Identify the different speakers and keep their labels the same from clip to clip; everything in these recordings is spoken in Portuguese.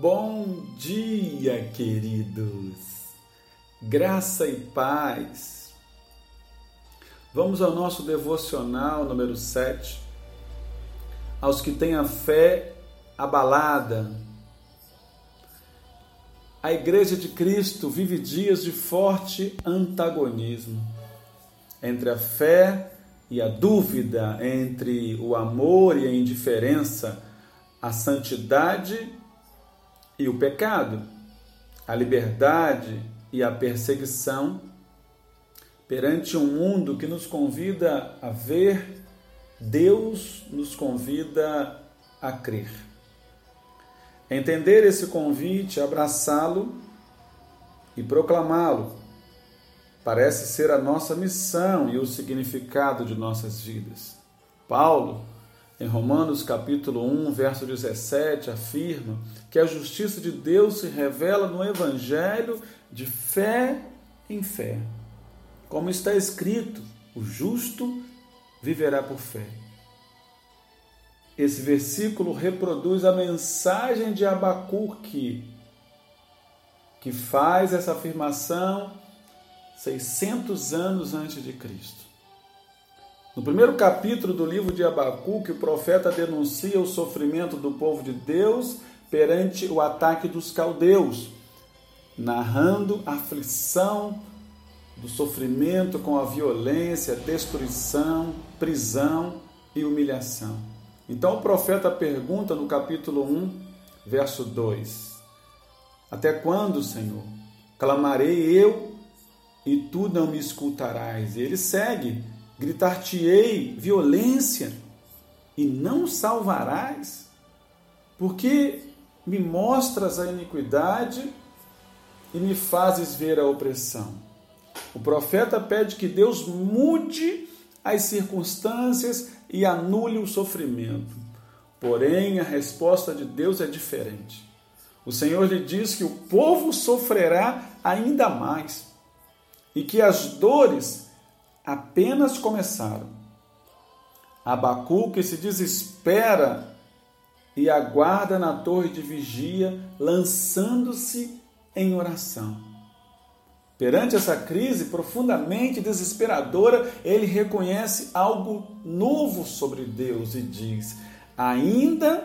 Speaker 1: Bom dia, queridos. Graça e paz. Vamos ao nosso devocional número 7. Aos que têm a fé abalada. A Igreja de Cristo vive dias de forte antagonismo entre a fé e a dúvida, entre o amor e a indiferença, a santidade e o pecado, a liberdade e a perseguição, perante um mundo que nos convida a ver, Deus nos convida a crer. Entender esse convite, abraçá-lo e proclamá-lo parece ser a nossa missão e o significado de nossas vidas. Paulo, em Romanos capítulo 1, verso 17, afirma que a justiça de Deus se revela no evangelho de fé em fé. Como está escrito, o justo viverá por fé. Esse versículo reproduz a mensagem de Abacuque, que faz essa afirmação 600 anos antes de Cristo. No primeiro capítulo do livro de Abacuque, o profeta denuncia o sofrimento do povo de Deus perante o ataque dos caldeus, narrando a aflição do sofrimento com a violência, destruição, prisão e humilhação. Então o profeta pergunta no capítulo 1, verso 2: Até quando, Senhor? Clamarei eu e tu não me escutarás. E ele segue: gritar-te-ei violência e não salvarás, porque me mostras a iniquidade e me fazes ver a opressão. O profeta pede que Deus mude as circunstâncias e anule o sofrimento. Porém, a resposta de Deus é diferente. O Senhor lhe diz que o povo sofrerá ainda mais e que as dores apenas começaram. Abacuque se desespera e aguarda na torre de vigia, lançando-se em oração. Perante essa crise profundamente desesperadora, ele reconhece algo novo sobre Deus e diz: Ainda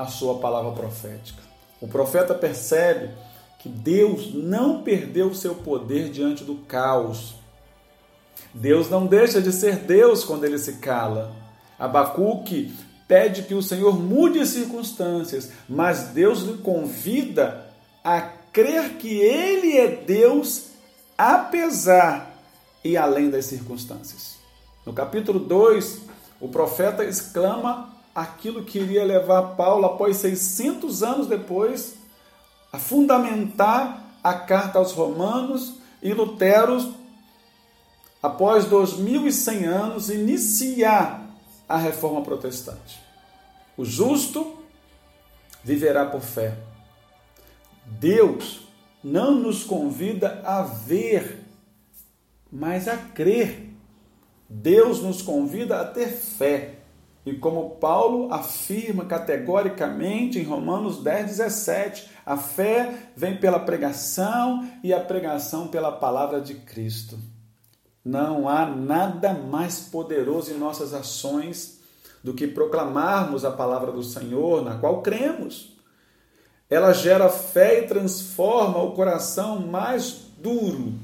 Speaker 1: a sua palavra profética. O profeta percebe que Deus não perdeu o seu poder diante do caos. Deus não deixa de ser Deus quando ele se cala. Abacuque pede que o Senhor mude as circunstâncias, mas Deus lhe convida a crer que ele é Deus apesar e além das circunstâncias. No capítulo 2, o profeta exclama aquilo que iria levar Paulo, após 600 anos depois, a fundamentar a carta aos Romanos e Lutero, após 2100 anos, iniciar a reforma protestante. O justo viverá por fé. Deus não nos convida a ver, mas a crer. Deus nos convida a ter fé. E como Paulo afirma categoricamente em Romanos 10, 17, a fé vem pela pregação e a pregação pela palavra de Cristo. Não há nada mais poderoso em nossas ações do que proclamarmos a palavra do Senhor, na qual cremos. Ela gera fé e transforma o coração mais duro,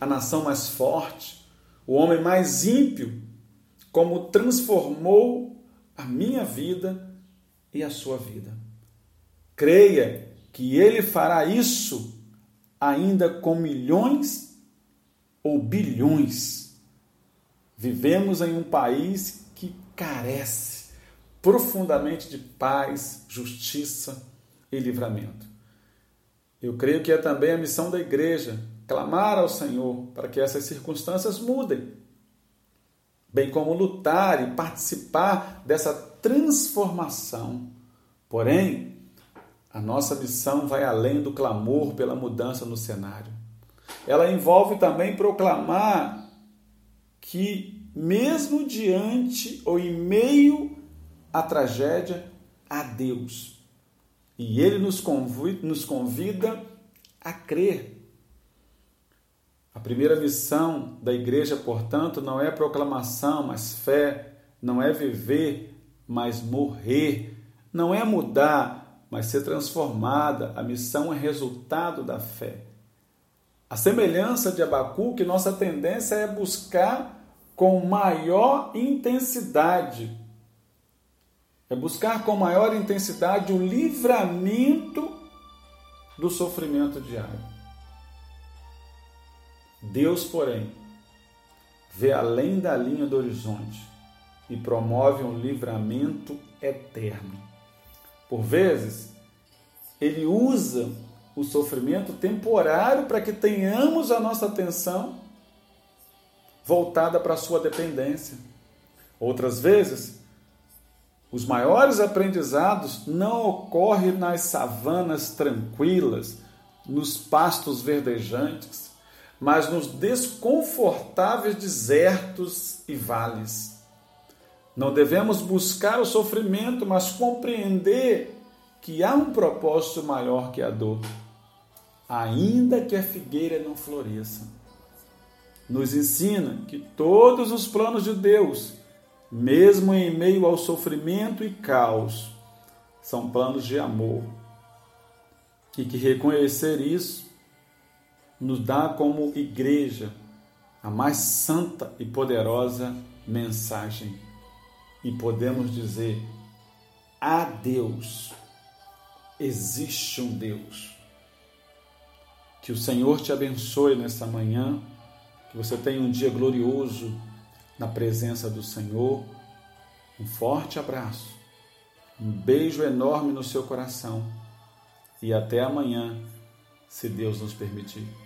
Speaker 1: a nação mais forte, o homem mais ímpio como transformou a minha vida e a sua vida. Creia que Ele fará isso ainda com milhões ou bilhões. Vivemos em um país que carece profundamente de paz, justiça, e livramento. Eu creio que é também a missão da igreja clamar ao Senhor para que essas circunstâncias mudem, bem como lutar e participar dessa transformação. Porém, a nossa missão vai além do clamor pela mudança no cenário. Ela envolve também proclamar que, mesmo diante ou em meio à tragédia, há Deus. E Ele nos convida, nos convida a crer a primeira missão da igreja, portanto, não é proclamação, mas fé, não é viver, mas morrer, não é mudar, mas ser transformada. A missão é resultado da fé. A semelhança de Abacuque, nossa tendência é buscar com maior intensidade, é buscar com maior intensidade o livramento do sofrimento diário. Deus, porém, vê além da linha do horizonte e promove um livramento eterno. Por vezes, ele usa o sofrimento temporário para que tenhamos a nossa atenção voltada para a sua dependência. Outras vezes, os maiores aprendizados não ocorrem nas savanas tranquilas, nos pastos verdejantes, mas nos desconfortáveis desertos e vales. Não devemos buscar o sofrimento, mas compreender que há um propósito maior que a dor, ainda que a figueira não floresça. Nos ensina que todos os planos de Deus, mesmo em meio ao sofrimento e caos, são planos de amor. E que reconhecer isso nos dá como igreja a mais santa e poderosa mensagem. E podemos dizer: há Deus, existe um Deus. Que o Senhor te abençoe nesta manhã, que você tenha um dia glorioso na presença do Senhor. Um forte abraço, um beijo enorme no seu coração e até amanhã, se Deus nos permitir.